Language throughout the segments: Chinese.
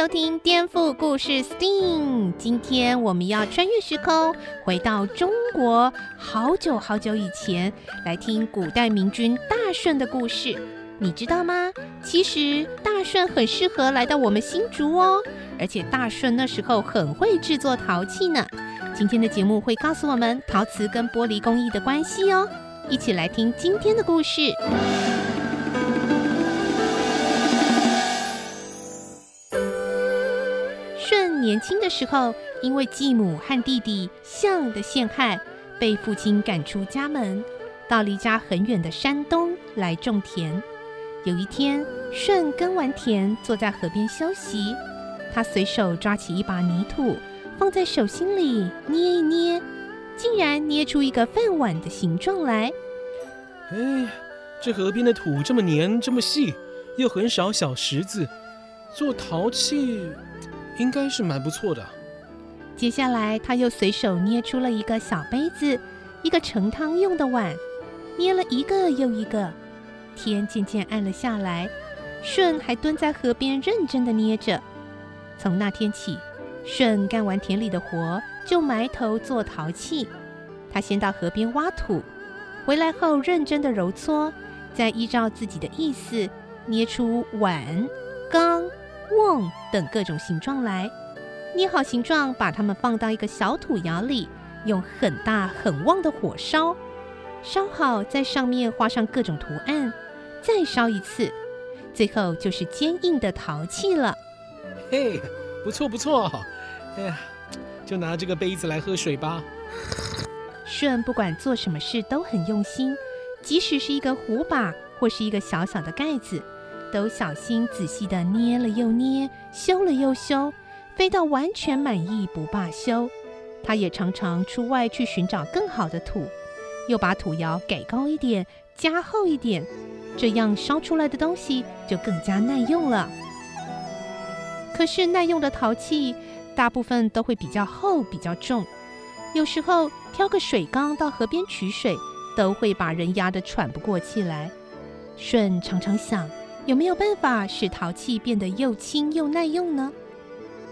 收听《颠覆故事 STEAM》。今天我们要穿越时空，回到中国好久好久以前，来听古代明君大顺的故事。你知道吗？其实大顺很适合来到我们新竹哦，而且大顺那时候很会制作陶器呢。今天的节目会告诉我们陶瓷跟玻璃工艺的关系哦，一起来听今天的故事。年轻的时候，因为继母和弟弟象的陷害，被父亲赶出家门，到离家很远的山东来种田。有一天，舜耕完田，坐在河边休息。他随手抓起一把泥土，放在手心里捏一捏，竟然捏出一个饭碗的形状来。哎，这河边的土这么黏，这么细，又很少小石子，做陶器。应该是蛮不错的。接下来，他又随手捏出了一个小杯子，一个盛汤用的碗，捏了一个又一个。天渐渐暗了下来，舜还蹲在河边认真的捏着。从那天起，舜干完田里的活，就埋头做陶器。他先到河边挖土，回来后认真的揉搓，再依照自己的意思捏出碗、缸。瓮等各种形状来，捏好形状，把它们放到一个小土窑里，用很大很旺的火烧，烧好，在上面画上各种图案，再烧一次，最后就是坚硬的陶器了。嘿，不错不错，哎呀，就拿这个杯子来喝水吧。舜不管做什么事都很用心，即使是一个壶把或是一个小小的盖子。都小心仔细地捏了又捏，修了又修，非到完全满意不罢休。他也常常出外去寻找更好的土，又把土窑改高一点，加厚一点，这样烧出来的东西就更加耐用了。可是耐用的陶器大部分都会比较厚、比较重，有时候挑个水缸到河边取水，都会把人压得喘不过气来。舜常常想。有没有办法使陶器变得又轻又耐用呢？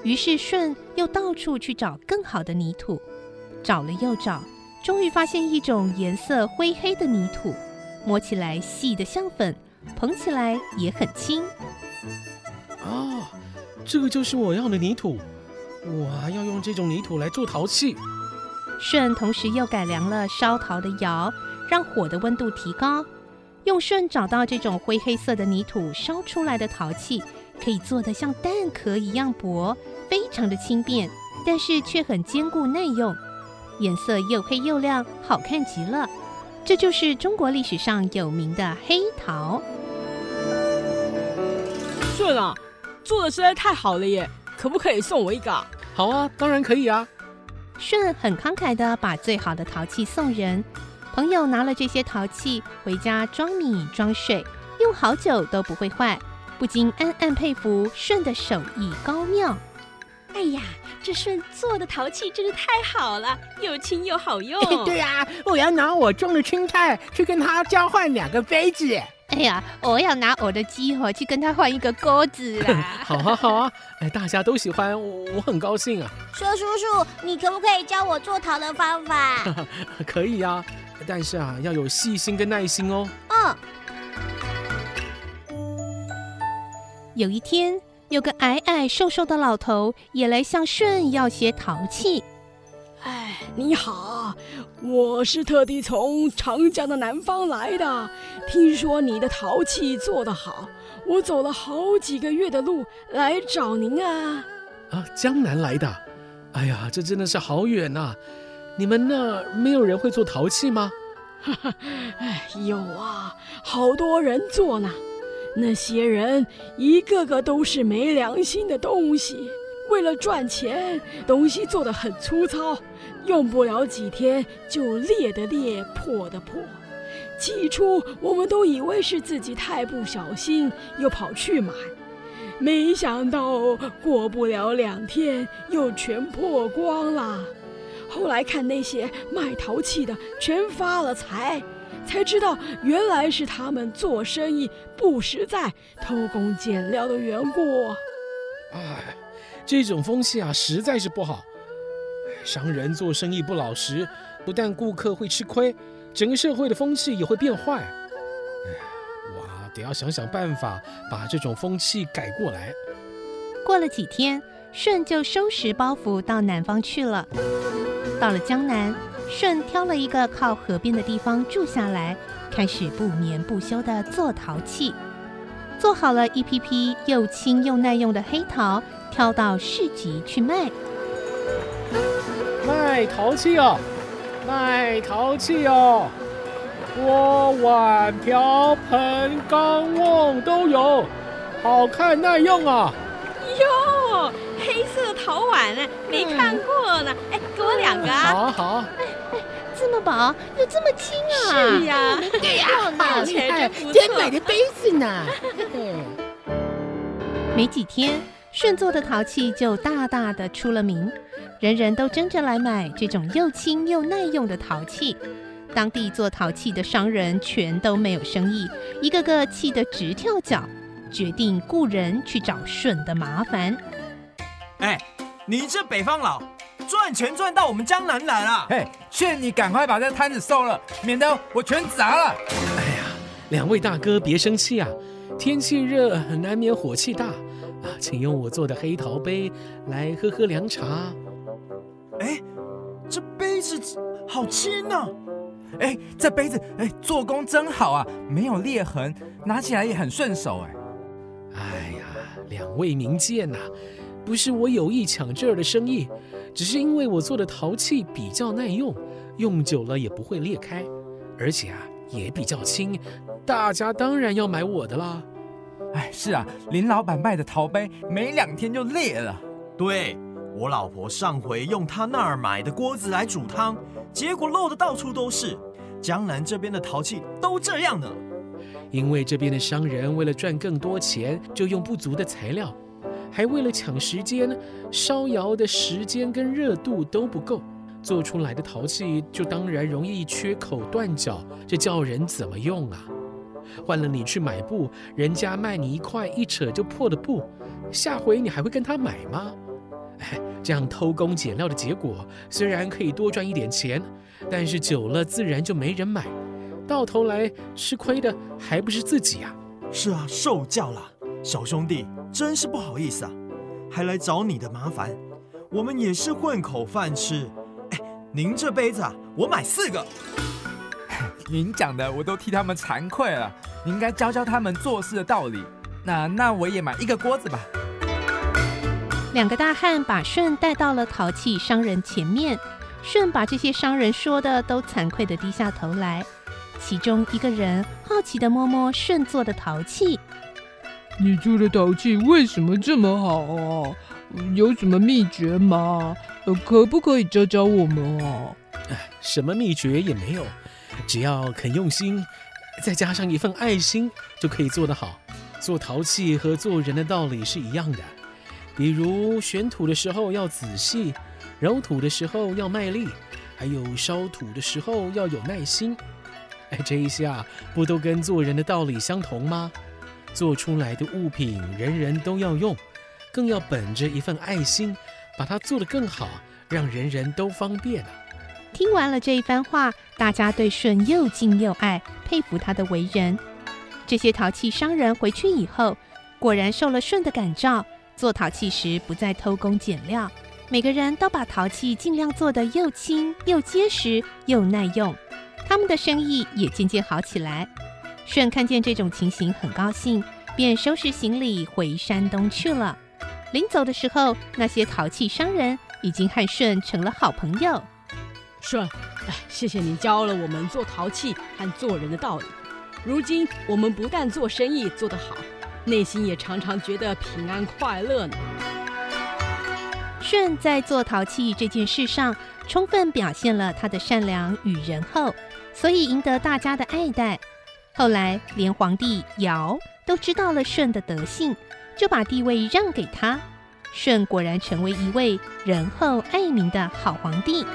于是舜又到处去找更好的泥土，找了又找，终于发现一种颜色灰黑的泥土，摸起来细的像粉，捧起来也很轻。哦，这个就是我要的泥土，我还要用这种泥土来做陶器。舜同时又改良了烧陶的窑，让火的温度提高。用顺找到这种灰黑色的泥土烧出来的陶器，可以做的像蛋壳一样薄，非常的轻便，但是却很坚固耐用，颜色又黑又亮，好看极了。这就是中国历史上有名的黑陶。顺啊，做的实在太好了耶！可不可以送我一个？好啊，当然可以啊。顺很慷慨的把最好的陶器送人。朋友拿了这些陶器回家装米装水，用好久都不会坏，不禁暗暗佩服舜的手艺高妙。哎呀，这舜做的陶器真是太好了，又轻又好用。对呀，我要拿我种的青菜去跟他交换两个杯子。哎呀，我要拿我的鸡火去跟他换一个锅子啦。好啊，好啊，哎，大家都喜欢，我，我很高兴啊。说叔叔，你可不可以教我做陶的方法？可以呀。但是啊，要有细心跟耐心哦。嗯。有一天，有个矮矮瘦瘦的老头也来向舜要些陶器。哎，你好，我是特地从长江的南方来的，听说你的陶器做得好，我走了好几个月的路来找您啊。啊，江南来的？哎呀，这真的是好远呐！你们那儿没有人会做陶器吗？哈哈，哎，有啊，好多人做呢。那些人一个个都是没良心的东西，为了赚钱，东西做得很粗糙，用不了几天就裂的裂，破的破。起初我们都以为是自己太不小心，又跑去买，没想到过不了两天又全破光了。后来看那些卖陶器的全发了财，才知道原来是他们做生意不实在、偷工减料的缘故。哎，这种风气啊，实在是不好。商人做生意不老实，不但顾客会吃亏，整个社会的风气也会变坏。哎，我得要想想办法，把这种风气改过来。过了几天，舜就收拾包袱到南方去了。到了江南，舜挑了一个靠河边的地方住下来，开始不眠不休地做陶器。做好了一批批又轻又耐用的黑陶，挑到市集去卖。卖陶器哦，卖陶器哦，锅碗瓢盆缸瓮都有，好看耐用啊！哟，黑色陶碗呢，没看过呢。哎，给我两个啊！好好。哎哎，这么薄又这么轻啊！是呀，对呀，好厉害，真买的杯子呢。没几天，顺做的陶器就大大的出了名，人人都争着来买这种又轻又耐用的陶器。当地做陶器的商人全都没有生意，一个个气得直跳脚。决定雇人去找舜的麻烦。哎，你这北方佬，赚钱赚到我们江南来了！嘿，劝你赶快把这摊子收了，免得我全砸了。哎呀，两位大哥别生气啊，天气热难免火气大啊，请用我做的黑陶杯来喝喝凉茶。哎，这杯子好轻啊！哎，这杯子哎做工真好啊，没有裂痕，拿起来也很顺手哎。哎呀，两位明鉴呐，不是我有意抢这儿的生意，只是因为我做的陶器比较耐用，用久了也不会裂开，而且啊也比较轻，大家当然要买我的啦。哎，是啊，林老板卖的陶杯没两天就裂了。对，我老婆上回用他那儿买的锅子来煮汤，结果漏的到处都是。江南这边的陶器都这样呢。因为这边的商人为了赚更多钱，就用不足的材料，还为了抢时间，烧窑的时间跟热度都不够，做出来的陶器就当然容易缺口断脚，这叫人怎么用啊？换了你去买布，人家卖你一块一扯就破的布，下回你还会跟他买吗？哎，这样偷工减料的结果，虽然可以多赚一点钱，但是久了自然就没人买。到头来吃亏的还不是自己呀？是啊，受教了，小兄弟，真是不好意思啊，还来找你的麻烦。我们也是混口饭吃。哎，您这杯子啊，我买四个。您讲的我都替他们惭愧了，你应该教教他们做事的道理。那那我也买一个锅子吧。两个大汉把舜带到了陶器商人前面，舜把这些商人说的都惭愧的低下头来。其中一个人好奇的摸摸舜做的陶器，你做的陶器为什么这么好啊？有什么秘诀吗？可不可以教教我们啊？什么秘诀也没有，只要肯用心，再加上一份爱心，就可以做得好。做陶器和做人的道理是一样的，比如选土的时候要仔细，揉土的时候要卖力，还有烧土的时候要有耐心。哎，这一下不都跟做人的道理相同吗？做出来的物品人人都要用，更要本着一份爱心，把它做得更好，让人人都方便啊。听完了这一番话，大家对舜又敬又爱，佩服他的为人。这些陶器商人回去以后，果然受了舜的感召，做陶器时不再偷工减料，每个人都把陶器尽量做得又轻又结实又耐用。他们的生意也渐渐好起来。舜看见这种情形，很高兴，便收拾行李回山东去了。临走的时候，那些淘气商人已经和舜成了好朋友。舜，哎，谢谢你教了我们做淘气和做人的道理。如今我们不但做生意做得好，内心也常常觉得平安快乐呢。舜在做陶器这件事上，充分表现了他的善良与仁厚。所以赢得大家的爱戴。后来连皇帝尧都知道了舜的德性，就把帝位让给他。舜果然成为一位仁厚爱民的好皇帝。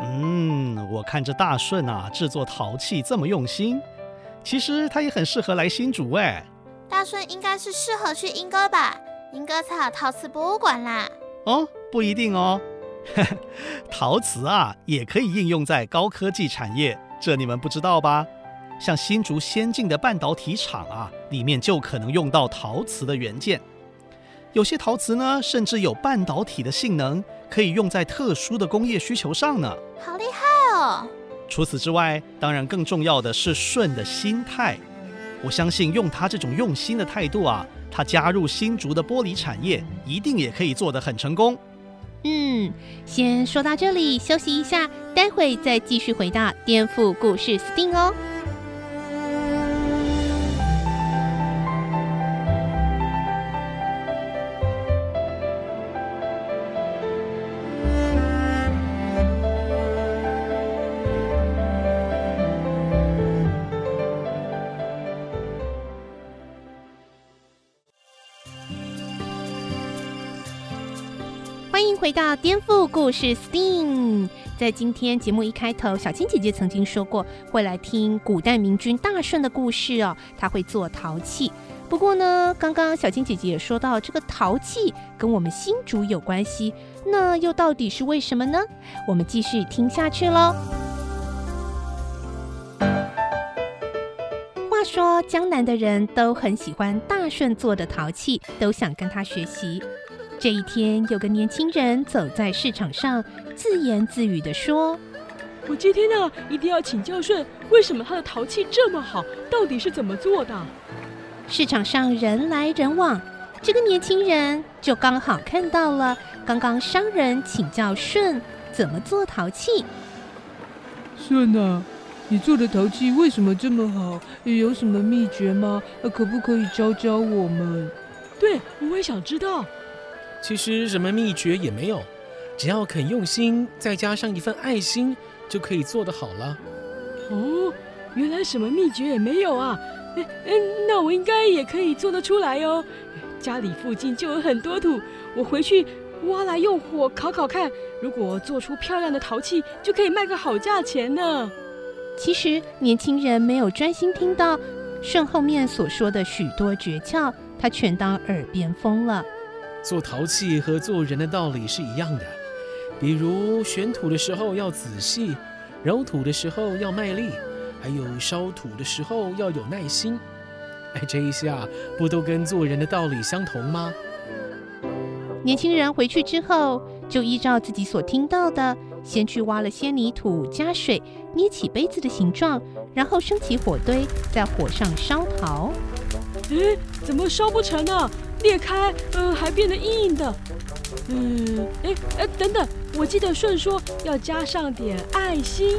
嗯，我看这大舜啊，制作陶器这么用心，其实他也很适合来新竹哎。大舜应该是适合去莺歌吧？莺歌才有陶瓷博物馆啦。哦，不一定哦。陶瓷啊，也可以应用在高科技产业，这你们不知道吧？像新竹先进的半导体厂啊，里面就可能用到陶瓷的元件。有些陶瓷呢，甚至有半导体的性能，可以用在特殊的工业需求上呢。好厉害哦！除此之外，当然更重要的是顺的心态。我相信用他这种用心的态度啊，他加入新竹的玻璃产业，一定也可以做得很成功。嗯，先说到这里，休息一下，待会再继续回到颠覆故事 STEAM 哦。欢迎回到颠覆故事 STEAM。在今天节目一开头，小青姐姐曾经说过会来听古代明君大舜的故事哦。他会做陶器，不过呢，刚刚小青姐姐也说到这个陶器跟我们新竹有关系，那又到底是为什么呢？我们继续听下去喽。话说江南的人都很喜欢大舜做的陶器，都想跟他学习。这一天，有个年轻人走在市场上，自言自语的说：“我今天呢，一定要请教顺，为什么他的陶器这么好？到底是怎么做的？”市场上人来人往，这个年轻人就刚好看到了刚刚商人请教顺怎么做陶器。顺啊，你做的陶器为什么这么好？有什么秘诀吗？可不可以教教我们？对，我也想知道。其实什么秘诀也没有，只要肯用心，再加上一份爱心，就可以做得好了。哦，原来什么秘诀也没有啊！嗯嗯，那我应该也可以做得出来哦。家里附近就有很多土，我回去挖来用火烤烤看，如果做出漂亮的陶器，就可以卖个好价钱呢。其实年轻人没有专心听到顺后面所说的许多诀窍，他全当耳边风了。做陶器和做人的道理是一样的，比如选土的时候要仔细，揉土的时候要卖力，还有烧土的时候要有耐心。哎，这一下不都跟做人的道理相同吗？年轻人回去之后，就依照自己所听到的，先去挖了些泥土，加水，捏起杯子的形状，然后升起火堆，在火上烧陶。哎，怎么烧不成呢？裂开，呃，还变得硬硬的。嗯，哎哎，等等，我记得顺说要加上点爱心。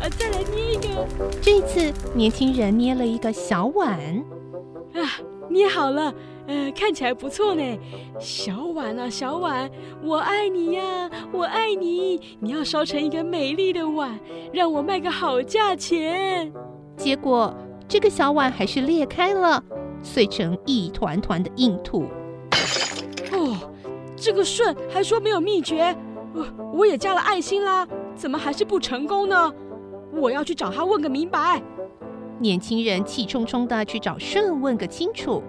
啊，再来捏一个。这次，年轻人捏了一个小碗。啊，捏好了，呃，看起来不错呢。小碗啊，小碗，我爱你呀，我爱你。你要烧成一个美丽的碗，让我卖个好价钱。结果，这个小碗还是裂开了。碎成一团团的硬土。哦，这个舜还说没有秘诀，我我也加了爱心啦，怎么还是不成功呢？我要去找他问个明白。年轻人气冲冲的去找舜问个清楚。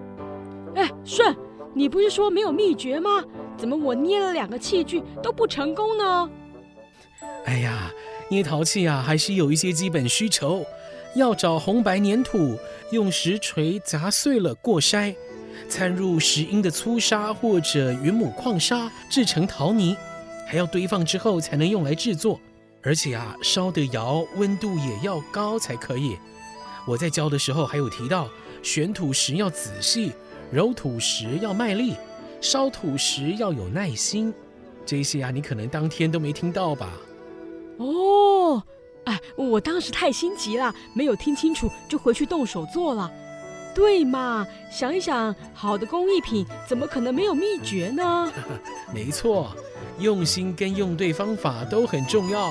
哎，舜，你不是说没有秘诀吗？怎么我捏了两个器具都不成功呢？哎呀，捏陶器啊，还是有一些基本需求。要找红白粘土，用石锤砸碎了过筛，掺入石英的粗砂或者云母矿砂制成陶泥，还要堆放之后才能用来制作。而且啊，烧的窑温度也要高才可以。我在教的时候还有提到，选土时要仔细，揉土时要卖力，烧土时要有耐心。这些啊，你可能当天都没听到吧？哦。哎，我当时太心急了，没有听清楚，就回去动手做了。对嘛？想一想，好的工艺品怎么可能没有秘诀呢？没错，用心跟用对方法都很重要。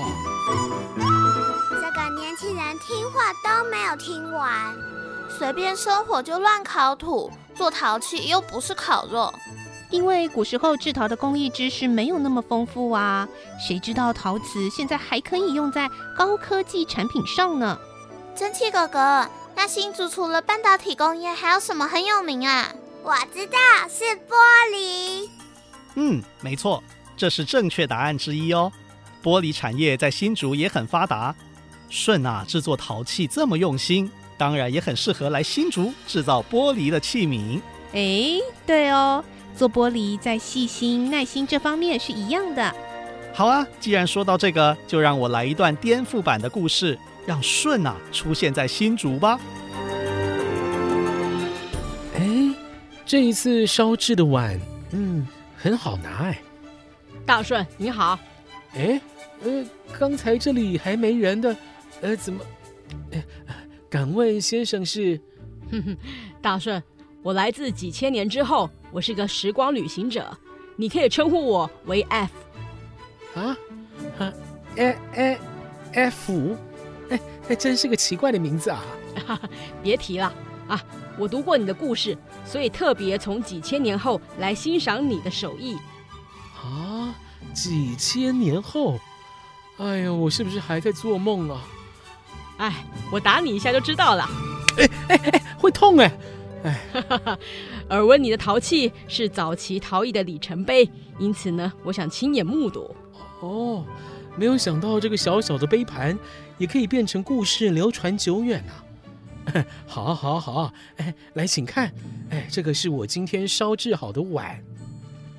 这个年轻人听话都没有听完，随便生火就乱烤土，做陶器又不是烤肉。因为古时候制陶的工艺知识没有那么丰富啊，谁知道陶瓷现在还可以用在高科技产品上呢？蒸汽哥哥，那新竹除了半导体工业，还有什么很有名啊？我知道，是玻璃。嗯，没错，这是正确答案之一哦。玻璃产业在新竹也很发达。舜啊，制作陶器这么用心，当然也很适合来新竹制造玻璃的器皿。哎，对哦。做玻璃在细心耐心这方面是一样的。好啊，既然说到这个，就让我来一段颠覆版的故事，让顺啊出现在新竹吧。哎，这一次烧制的碗，嗯，很好拿哎。大顺你好。哎，呃，刚才这里还没人的，呃，怎么？哎，敢问先生是？哼哼，大顺。我来自几千年之后，我是个时光旅行者，你可以称呼我为 F。啊，啊，哎哎，F，哎，还真是个奇怪的名字啊！哈哈，别提了啊，我读过你的故事，所以特别从几千年后来欣赏你的手艺。啊，几千年后？哎呀，我是不是还在做梦啊？哎，我打你一下就知道了。哎哎哎，会痛哎！哎，耳闻你的陶器是早期陶艺的里程碑，因此呢，我想亲眼目睹。哦，没有想到这个小小的杯盘也可以变成故事，流传久远啊！好，好，好，哎，来，请看，哎，这个是我今天烧制好的碗。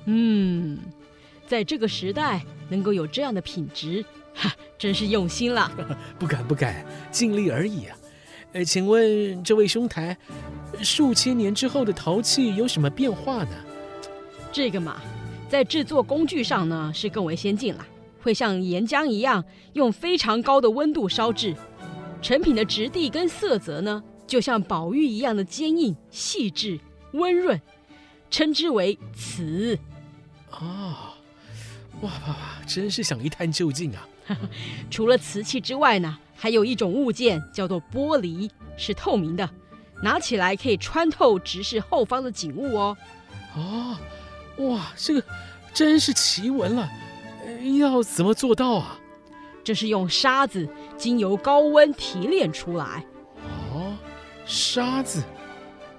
嗯，在这个时代能够有这样的品质，哈，真是用心了。不敢，不敢，尽力而已啊。哎，请问这位兄台，数千年之后的陶器有什么变化呢？这个嘛，在制作工具上呢是更为先进了，会像岩浆一样用非常高的温度烧制，成品的质地跟色泽呢，就像宝玉一样的坚硬、细致、温润，称之为瓷。哦，哇哇哇，真是想一探究竟啊！除了瓷器之外呢，还有一种物件叫做玻璃，是透明的。拿起来可以穿透直视后方的景物哦。哦，哇，这个真是奇闻了，要怎么做到啊？这是用沙子经由高温提炼出来。哦，沙子，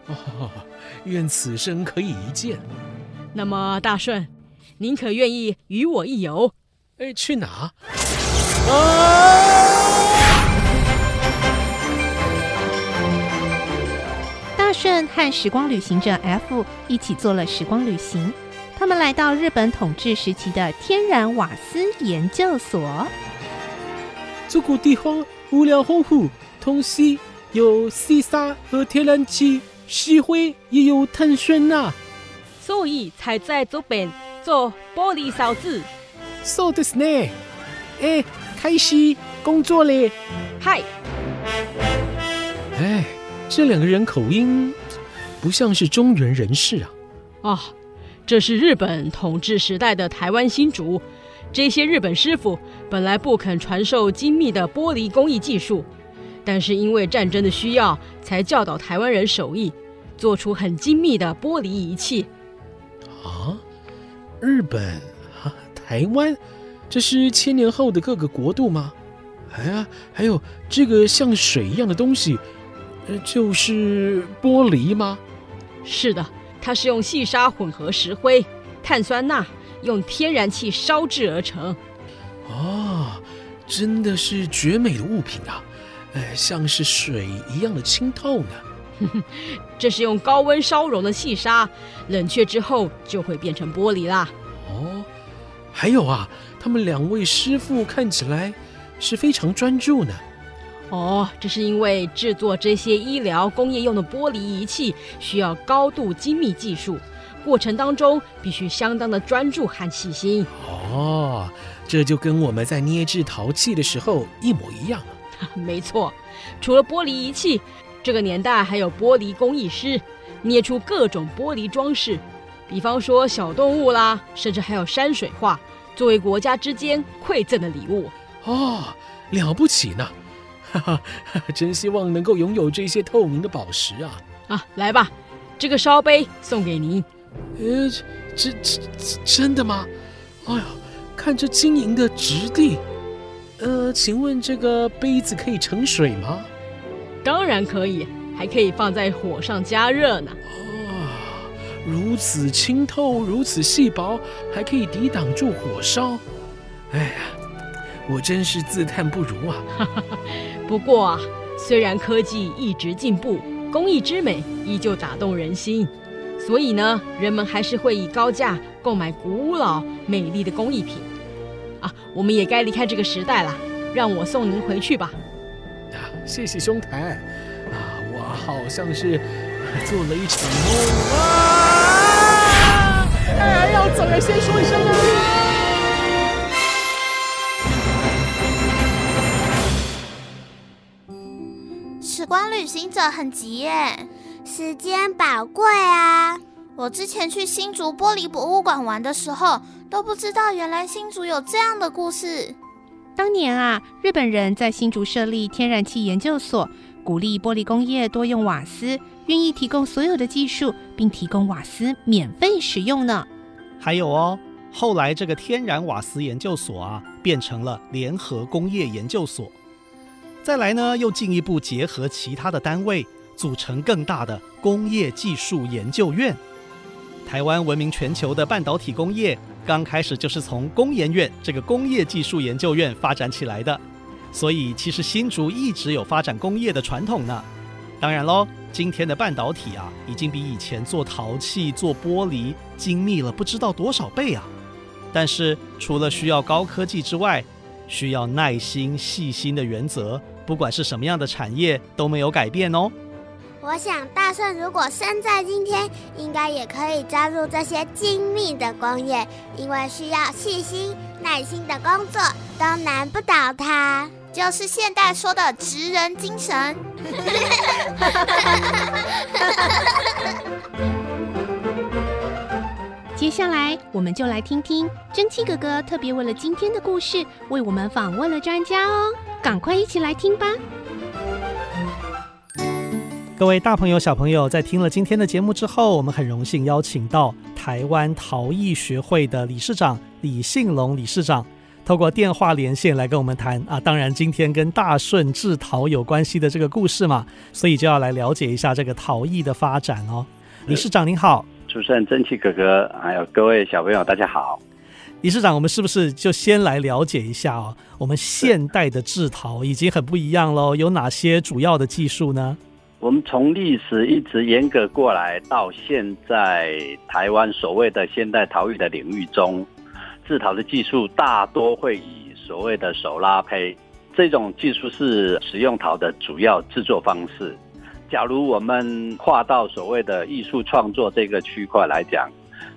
哦，愿此生可以一见。那么大顺，您可愿意与我一游？哎，去哪？啊！舜和时光旅行者 F 一起做了时光旅行，他们来到日本统治时期的天然瓦斯研究所。这个地方物料丰富，同时有细沙和天然气，石灰也有碳酸钠，所以才在这边做玻璃烧制。そうですね。哎，开始工作嘞。嗨。哎。 这两个人口音不像是中原人士啊！啊、哦，这是日本统治时代的台湾新竹。这些日本师傅本来不肯传授精密的玻璃工艺技术，但是因为战争的需要，才教导台湾人手艺，做出很精密的玻璃仪器。啊，日本啊，台湾，这是千年后的各个国度吗？哎呀，还有这个像水一样的东西。就是玻璃吗？是的，它是用细沙混合石灰、碳酸钠，用天然气烧制而成。哦，真的是绝美的物品啊！呃，像是水一样的清透呢。这是用高温烧融的细沙，冷却之后就会变成玻璃啦。哦，还有啊，他们两位师傅看起来是非常专注呢。哦，这是因为制作这些医疗工业用的玻璃仪器需要高度精密技术，过程当中必须相当的专注和细心。哦，这就跟我们在捏制陶器的时候一模一样。没错，除了玻璃仪器，这个年代还有玻璃工艺师，捏出各种玻璃装饰，比方说小动物啦，甚至还有山水画，作为国家之间馈赠的礼物。哦，了不起呢！哈哈，真希望能够拥有这些透明的宝石啊！啊，来吧，这个烧杯送给您。呃，这这真的吗？哎呀，看这晶莹的质地。呃，请问这个杯子可以盛水吗？当然可以，还可以放在火上加热呢。哦，如此清透，如此细薄，还可以抵挡住火烧。哎呀，我真是自叹不如啊！不过啊，虽然科技一直进步，工艺之美依旧打动人心，所以呢，人们还是会以高价购买古老美丽的工艺品。啊，我们也该离开这个时代了，让我送您回去吧。啊，谢谢兄台。啊，我好像是做了一场梦啊！哎，要走了，先说一声啊。旅行者很急耶，时间宝贵啊！我之前去新竹玻璃博物馆玩的时候，都不知道原来新竹有这样的故事。当年啊，日本人在新竹设立天然气研究所，鼓励玻璃工业多用瓦斯，愿意提供所有的技术，并提供瓦斯免费使用呢。还有哦，后来这个天然瓦斯研究所啊，变成了联合工业研究所。再来呢，又进一步结合其他的单位，组成更大的工业技术研究院。台湾闻名全球的半导体工业，刚开始就是从工研院这个工业技术研究院发展起来的，所以其实新竹一直有发展工业的传统呢。当然喽，今天的半导体啊，已经比以前做陶器、做玻璃精密了不知道多少倍啊。但是除了需要高科技之外，需要耐心、细心的原则，不管是什么样的产业都没有改变哦。我想，大圣如果生在今天，应该也可以加入这些精密的工业，因为需要细心、耐心的工作，都难不倒他。就是现代说的职人精神。接下来，我们就来听听蒸汽哥哥特别为了今天的故事，为我们访问了专家哦。赶快一起来听吧！各位大朋友、小朋友，在听了今天的节目之后，我们很荣幸邀请到台湾陶艺学会的理事长李信龙理事长，透过电话连线来跟我们谈啊。当然，今天跟大顺制陶有关系的这个故事嘛，所以就要来了解一下这个陶艺的发展哦。理事长您好，主持人蒸汽哥哥，还有各位小朋友，大家好。理事长，我们是不是就先来了解一下哦？我们现代的制陶已经很不一样喽，有哪些主要的技术呢？我们从历史一直严格过来，到现在台湾所谓的现代陶艺的领域中，制陶的技术大多会以所谓的手拉胚这种技术是使用陶的主要制作方式。假如我们跨到所谓的艺术创作这个区块来讲，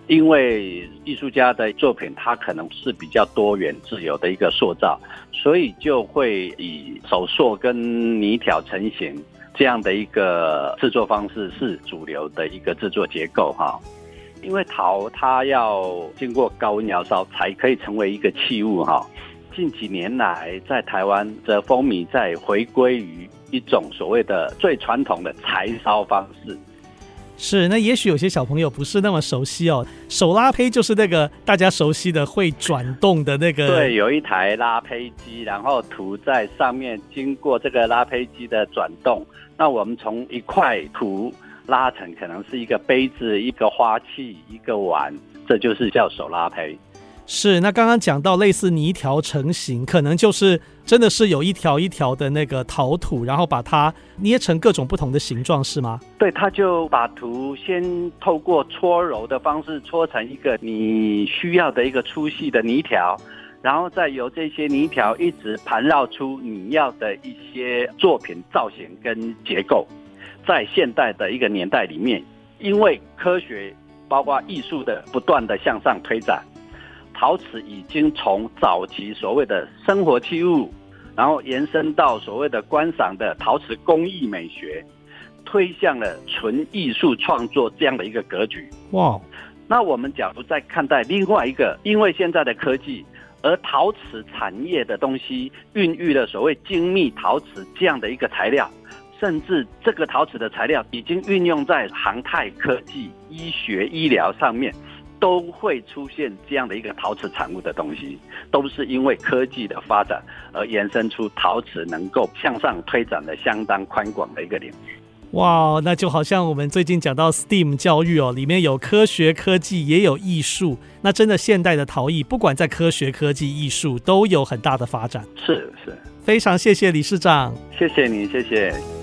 因为艺术家的作品它可能是比较多元自由的一个塑造，所以就会以手塑跟泥条成型。这样的一个制作方式是主流的一个制作结构哈，因为陶它要经过高温窑烧才可以成为一个器物哈。近几年来，在台湾则风靡在回归于一种所谓的最传统的柴烧方式。是，那也许有些小朋友不是那么熟悉哦。手拉胚就是那个大家熟悉的会转动的那个。对，有一台拉胚机，然后土在上面，经过这个拉胚机的转动，那我们从一块土拉成可能是一个杯子、一个花器、一个碗，这就是叫手拉胚。是，那刚刚讲到类似泥条成型，可能就是真的是有一条一条的那个陶土，然后把它捏成各种不同的形状，是吗？对，他就把土先透过搓揉的方式搓成一个你需要的一个粗细的泥条，然后再由这些泥条一直盘绕出你要的一些作品造型跟结构。在现代的一个年代里面，因为科学包括艺术的不断的向上推展。陶瓷已经从早期所谓的生活器物，然后延伸到所谓的观赏的陶瓷工艺美学，推向了纯艺术创作这样的一个格局。哇！那我们假如再看待另外一个，因为现在的科技而陶瓷产业的东西孕育了所谓精密陶瓷这样的一个材料，甚至这个陶瓷的材料已经运用在航太科技、医学、医疗上面，都会出现这样的一个陶瓷产物的东西，都是因为科技的发展而延伸出陶瓷能够向上推展的相当宽广的一个领域。哇，那就好像我们最近讲到 STEAM 教育哦，里面有科学、科技，也有艺术。那真的现代的陶艺，不管在科学、科技、艺术，都有很大的发展。是是，非常谢谢理事长，谢谢你，谢谢。